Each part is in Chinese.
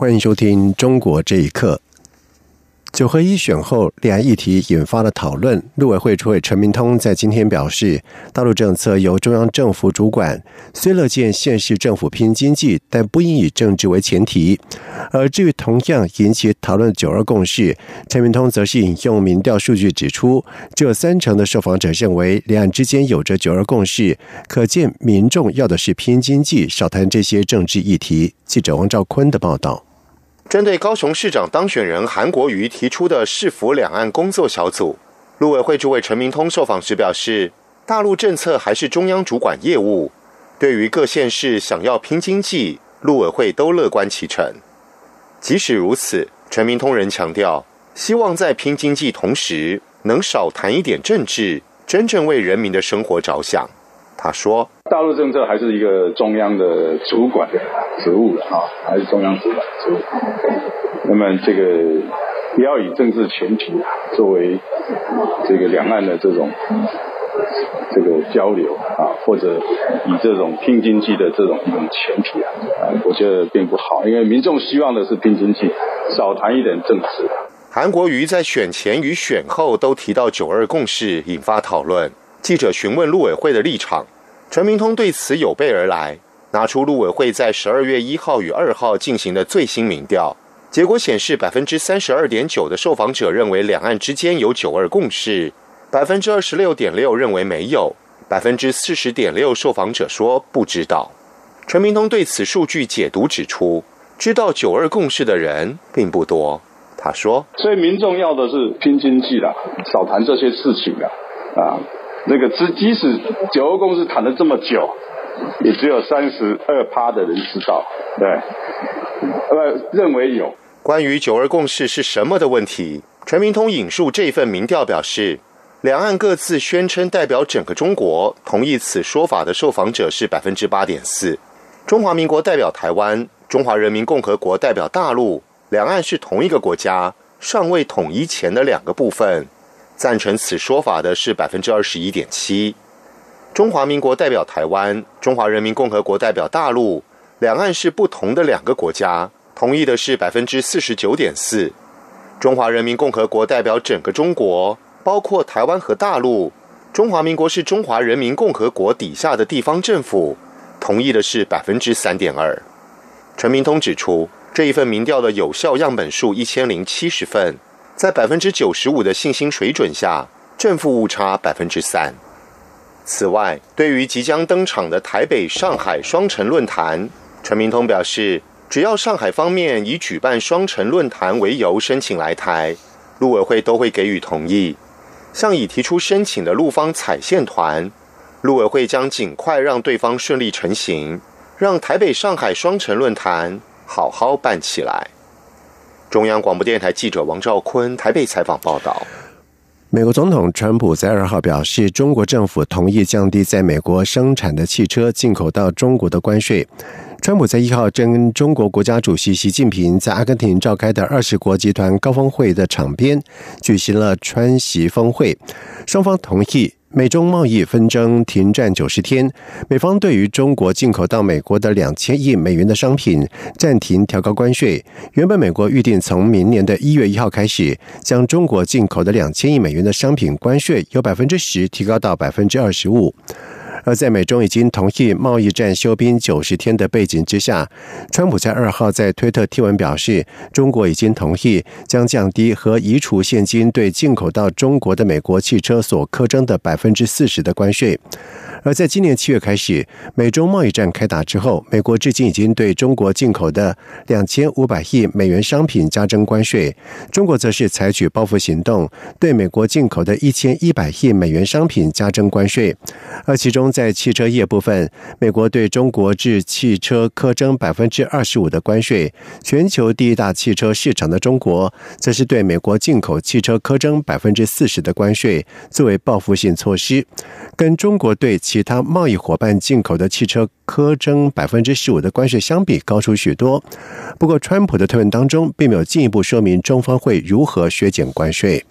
欢迎收听《中国这一刻》。九合一选后，两岸议题引发了讨论。陆委会主委陈明通在今天表示，大陆政策由中央政府主管，虽乐见县市政府拼经济，但不应以政治为前提。而至于同样引起讨论的“九二共识”，陈明通则是引用民调数据指出，只有三成的受访者认为两岸之间有着“九二共识”，可见民众要的是拼经济，少谈这些政治议题。记者王兆坤的报道。针对高雄市长当选人韩国瑜提出的市府两岸工作小组，陆委会主委陈明通受访时表示，大陆政策还是中央主管业务，对于各县市想要拼经济，陆委会都乐观其成。即使如此，陈明通仍强调，希望在拼经济同时，能少谈一点政治，真正为人民的生活着想。他说：“大陆政策还是一个中央的主管职务的啊，还是中央主管职务。那么这个不要以政治前提作为这个两岸的这种这个交流啊，或者以这种拼经济的这种一种前提啊，啊，我觉得并不好。因为民众希望的是拼经济，少谈一点政治。”韩国瑜在选前与选后都提到“九二共识”，引发讨论。记者询问陆委会的立场，陈明通对此有备而来，拿出陆委会在十二月一号与二号进行的最新民调结果显示，百分之三十二点九的受访者认为两岸之间有“九二共识”，百分之二十六点六认为没有，百分之四十点六受访者说不知道。陈明通对此数据解读指出，知道“九二共识”的人并不多。他说：“所以民众要的是拼经济的，少谈这些事情的啊。”那个即即使九二共识谈了这么久，也只有三十二趴的人知道，对，呃，认为有关于九二共识是什么的问题。陈明通引述这份民调表示，两岸各自宣称代表整个中国，同意此说法的受访者是百分之八点四。中华民国代表台湾，中华人民共和国代表大陆，两岸是同一个国家，尚未统一前的两个部分。赞成此说法的是百分之二十一点七，中华民国代表台湾，中华人民共和国代表大陆，两岸是不同的两个国家，同意的是百分之四十九点四，中华人民共和国代表整个中国，包括台湾和大陆，中华民国是中华人民共和国底下的地方政府，同意的是百分之三点二。陈明通指出，这一份民调的有效样本数一千零七十份。在百分之九十五的信心水准下，正负误差百分之三。此外，对于即将登场的台北、上海双城论坛，陈明通表示，只要上海方面以举办双城论坛为由申请来台，陆委会都会给予同意。向已提出申请的陆方采线团，陆委会将尽快让对方顺利成行，让台北、上海双城论坛好好办起来。中央广播电台记者王兆坤台北采访报道：美国总统川普在二号表示，中国政府同意降低在美国生产的汽车进口到中国的关税。川普在一号跟中国国家主席习近平在阿根廷召开的二十国集团高峰会的场边举行了川习峰会，双方同意。美中贸易纷争停战九十天，美方对于中国进口到美国的两千亿美元的商品暂停调高关税。原本美国预定从明年的一月一号开始，将中国进口的两千亿美元的商品关税由百分之十提高到百分之二十五。而在美中已经同意贸易战休兵九十天的背景之下，川普在二号在推特贴文表示，中国已经同意将降低和移除现今对进口到中国的美国汽车所苛征的百分之四十的关税。而在今年七月开始，美中贸易战开打之后，美国至今已经对中国进口的两千五百亿美元商品加征关税，中国则是采取报复行动，对美国进口的一千一百亿美元商品加征关税。而其中在汽车业部分，美国对中国制汽车苛征百分之二十五的关税，全球第一大汽车市场的中国，则是对美国进口汽车苛征百分之四十的关税，作为报复性措施，跟中国对其他贸易伙伴进口的汽车苛征百分之十五的关税相比高出许多。不过，川普的推文当中并没有进一步说明中方会如何削减关税。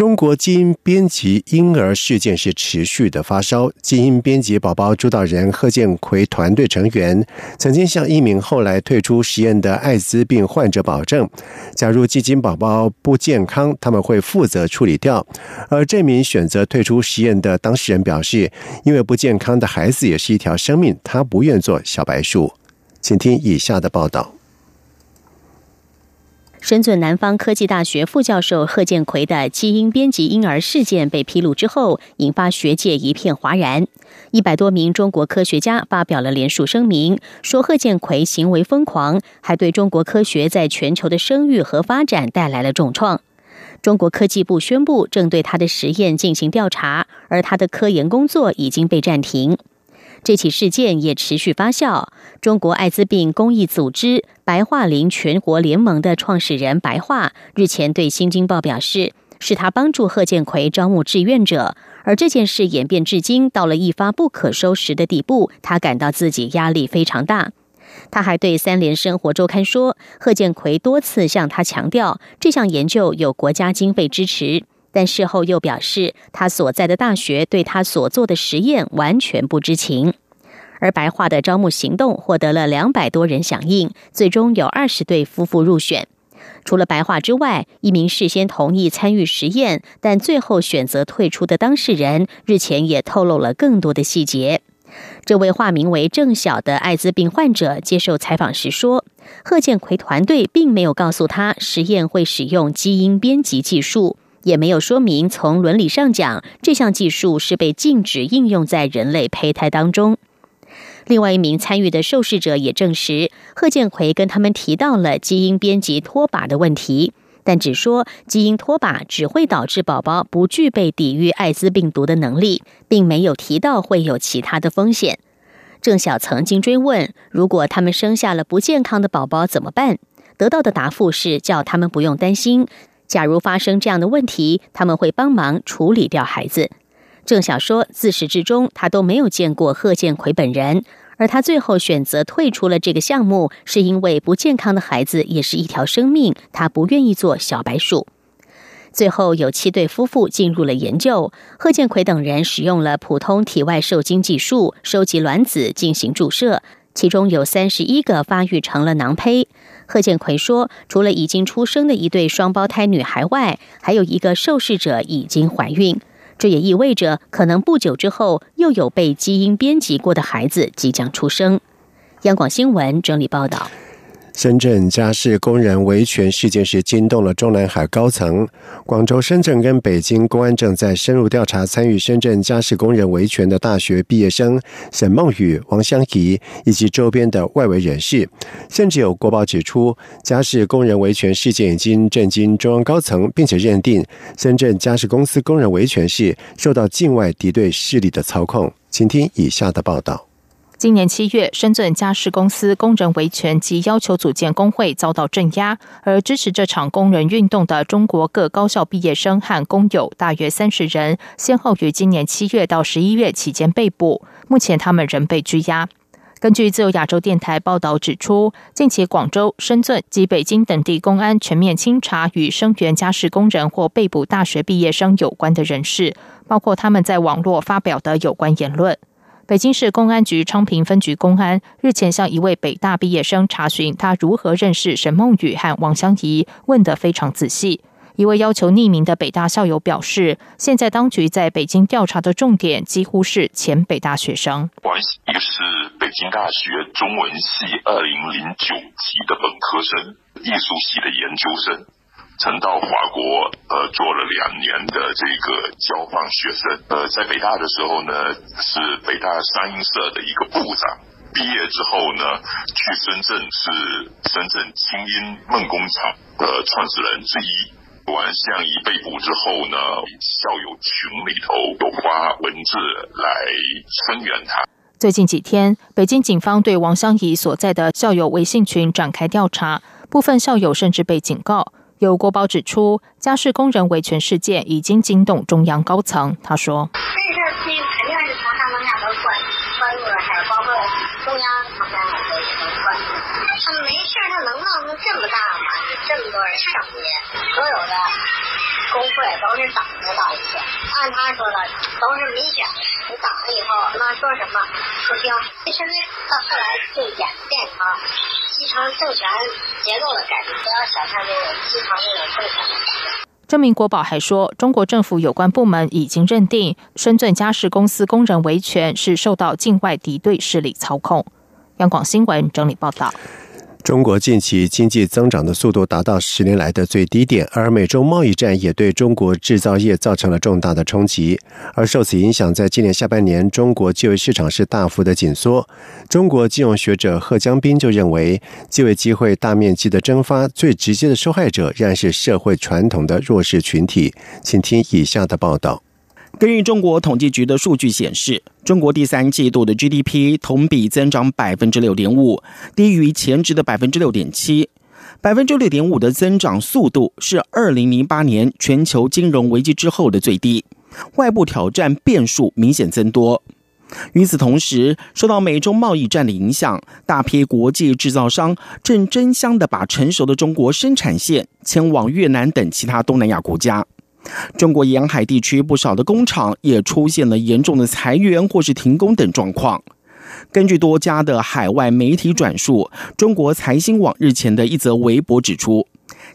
中国基因编辑婴儿事件是持续的发烧。基因编辑宝宝主导人贺建奎团队成员曾经向一名后来退出实验的艾滋病患者保证，假如基因宝宝不健康，他们会负责处理掉。而这名选择退出实验的当事人表示，因为不健康的孩子也是一条生命，他不愿做小白鼠。请听以下的报道。深圳南方科技大学副教授贺建奎的基因编辑婴儿事件被披露之后，引发学界一片哗然。一百多名中国科学家发表了联署声明，说贺建奎行为疯狂，还对中国科学在全球的声誉和发展带来了重创。中国科技部宣布正对他的实验进行调查，而他的科研工作已经被暂停。这起事件也持续发酵。中国艾滋病公益组织白桦林全国联盟的创始人白桦日前对《新京报》表示，是他帮助贺建奎招募志愿者，而这件事演变至今到了一发不可收拾的地步，他感到自己压力非常大。他还对《三联生活周刊》说，贺建奎多次向他强调，这项研究有国家经费支持。但事后又表示，他所在的大学对他所做的实验完全不知情。而白桦的招募行动获得了两百多人响应，最终有二十对夫妇入选。除了白桦之外，一名事先同意参与实验，但最后选择退出的当事人日前也透露了更多的细节。这位化名为郑晓的艾滋病患者接受采访时说：“贺建奎团队并没有告诉他实验会使用基因编辑技术。”也没有说明，从伦理上讲，这项技术是被禁止应用在人类胚胎当中。另外一名参与的受试者也证实，贺建奎跟他们提到了基因编辑脱靶的问题，但只说基因脱靶只会导致宝宝不具备抵御艾滋病毒的能力，并没有提到会有其他的风险。郑晓曾经追问，如果他们生下了不健康的宝宝怎么办？得到的答复是叫他们不用担心。假如发生这样的问题，他们会帮忙处理掉孩子。郑晓说，自始至终他都没有见过贺建奎本人，而他最后选择退出了这个项目，是因为不健康的孩子也是一条生命，他不愿意做小白鼠。最后有七对夫妇进入了研究，贺建奎等人使用了普通体外受精技术收集卵子进行注射，其中有三十一个发育成了囊胚。贺建奎说：“除了已经出生的一对双胞胎女孩外，还有一个受试者已经怀孕。这也意味着，可能不久之后又有被基因编辑过的孩子即将出生。”央广新闻整理报道。深圳家事工人维权事件是惊动了中南海高层。广州、深圳跟北京公安正在深入调查参与深圳家事工人维权的大学毕业生沈梦雨、王香怡以及周边的外围人士。甚至有国报指出，家事工人维权事件已经震惊中央高层，并且认定深圳家事公司工人维权是受到境外敌对势力的操控。请听以下的报道。今年七月，深圳家事公司工人维权及要求组建工会遭到镇压，而支持这场工人运动的中国各高校毕业生和工友大约三十人，先后于今年七月到十一月期间被捕，目前他们仍被拘押。根据自由亚洲电台报道指出，近期广州、深圳及北京等地公安全面清查与声援家事工人或被捕大学毕业生有关的人士，包括他们在网络发表的有关言论。北京市公安局昌平分局公安日前向一位北大毕业生查询他如何认识沈梦雨和王香怡，问得非常仔细。一位要求匿名的北大校友表示，现在当局在北京调查的重点几乎是前北大学生。王一个是北京大学中文系二零零九级的本科生，艺术系的研究生。曾到法国呃做了两年的这个交换学生，呃，在北大的时候呢是北大三音社的一个部长。毕业之后呢，去深圳是深圳清音梦工厂的创始人之一。王相仪被捕之后呢，校友群里头有发文字来声援他。最近几天，北京警方对王相仪所在的校友微信群展开调查，部分校友甚至被警告。有国宝指出，家事工人维权事件已经惊动中央高层。他说：“这事儿肯定是从上到下都关关注了，还有包括中央层面的也都关注。他没事他能闹出这么大吗？这么多人上街，所有的。”工会都是党的导师，按他说的都是民选，你党了以后那说什么不听，甚至到后来就演变成继承政权结构的改变。不要小看这个继承这种政权的改变。这名国宝还说，中国政府有关部门已经认定深圳家事公司工人维权是受到境外敌对势力操控。央广新闻整理报道。中国近期经济增长的速度达到十年来的最低点，而美中贸易战也对中国制造业造成了重大的冲击。而受此影响，在今年下半年，中国就业市场是大幅的紧缩。中国金融学者贺江斌就认为，就业机会大面积的蒸发，最直接的受害者仍然是社会传统的弱势群体。请听以下的报道。根据中国统计局的数据显示，中国第三季度的 GDP 同比增长百分之六点五，低于前值的百分之六点七。百分之六点五的增长速度是二零零八年全球金融危机之后的最低，外部挑战变数明显增多。与此同时，受到美中贸易战的影响，大批国际制造商正争相的把成熟的中国生产线迁往越南等其他东南亚国家。中国沿海地区不少的工厂也出现了严重的裁员或是停工等状况。根据多家的海外媒体转述，中国财新网日前的一则微博指出，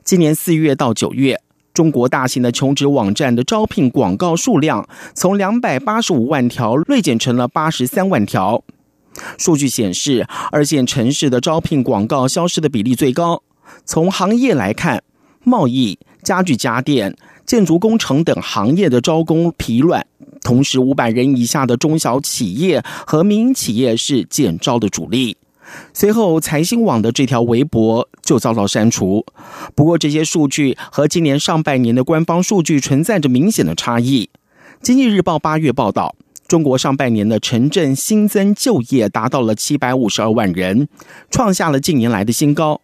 今年四月到九月，中国大型的求职网站的招聘广告数量从两百八十五万条锐减成了八十三万条。数据显示，二线城市的招聘广告消失的比例最高。从行业来看，贸易、家具家电。建筑工程等行业的招工疲软，同时五百人以下的中小企业和民营企业是减招的主力。随后，财新网的这条微博就遭到删除。不过，这些数据和今年上半年的官方数据存在着明显的差异。经济日报八月报道，中国上半年的城镇新增就业达到了七百五十二万人，创下了近年来的新高。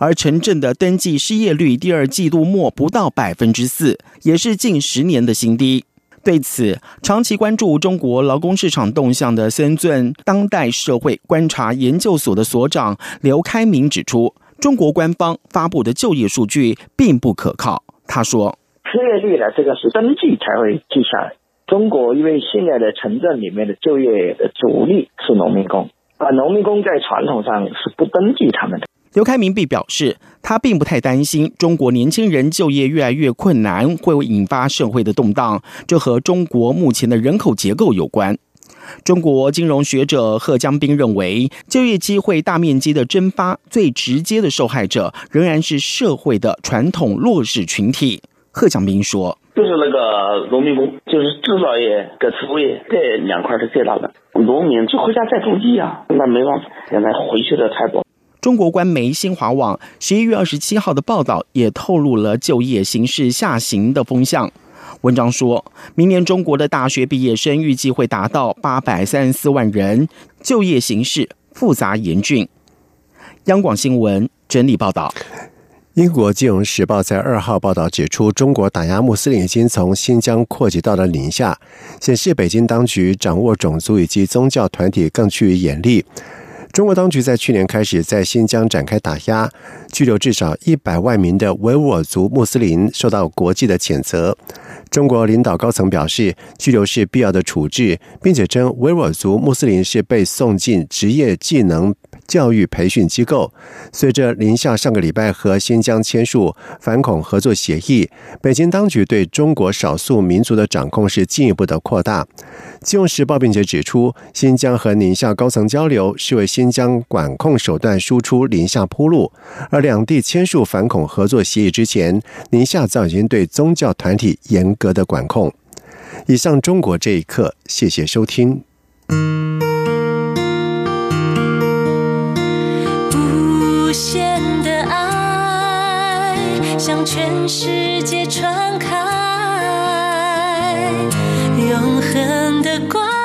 而城镇的登记失业率第二季度末不到百分之四，也是近十年的新低。对此，长期关注中国劳工市场动向的深圳当代社会观察研究所的所长刘开明指出，中国官方发布的就业数据并不可靠。他说：“失业率呢，这个是登记才会记下来。中国因为现在的城镇里面的就业的主力是农民工，而农民工在传统上是不登记他们的。”刘开明并表示，他并不太担心中国年轻人就业越来越困难会引发社会的动荡，这和中国目前的人口结构有关。中国金融学者贺江斌认为，就业机会大面积的蒸发，最直接的受害者仍然是社会的传统弱势群体。贺江斌说：“就是那个农民工，就是制造业跟服务业这两块是最大的。农民就回家再种地啊，那没办法，现在回去的太多。”中国官媒新华网十一月二十七号的报道也透露了就业形势下行的风向。文章说，明年中国的大学毕业生预计会达到八百三十四万人，就业形势复杂严峻。央广新闻整理报道。英国金融时报在二号报道指出，中国打压穆斯林已经从新疆扩及到了宁夏，显示北京当局掌握种族以及宗教团体更趋于严厉。中国当局在去年开始在新疆展开打压，拘留至少一百万名的维吾尔族穆斯林，受到国际的谴责。中国领导高层表示，拘留是必要的处置，并且称维吾尔族穆斯林是被送进职业技能教育培训机构。随着宁夏上个礼拜和新疆签署反恐合作协议，北京当局对中国少数民族的掌控是进一步的扩大。《金融时报》并且指出，新疆和宁夏高层交流是为新疆管控手段输出宁夏铺路。而两地签署反恐合作协议之前，宁夏早已经对宗教团体严格的管控。以上，中国这一刻，谢谢收听。限的爱向全世界传开，永恒的光。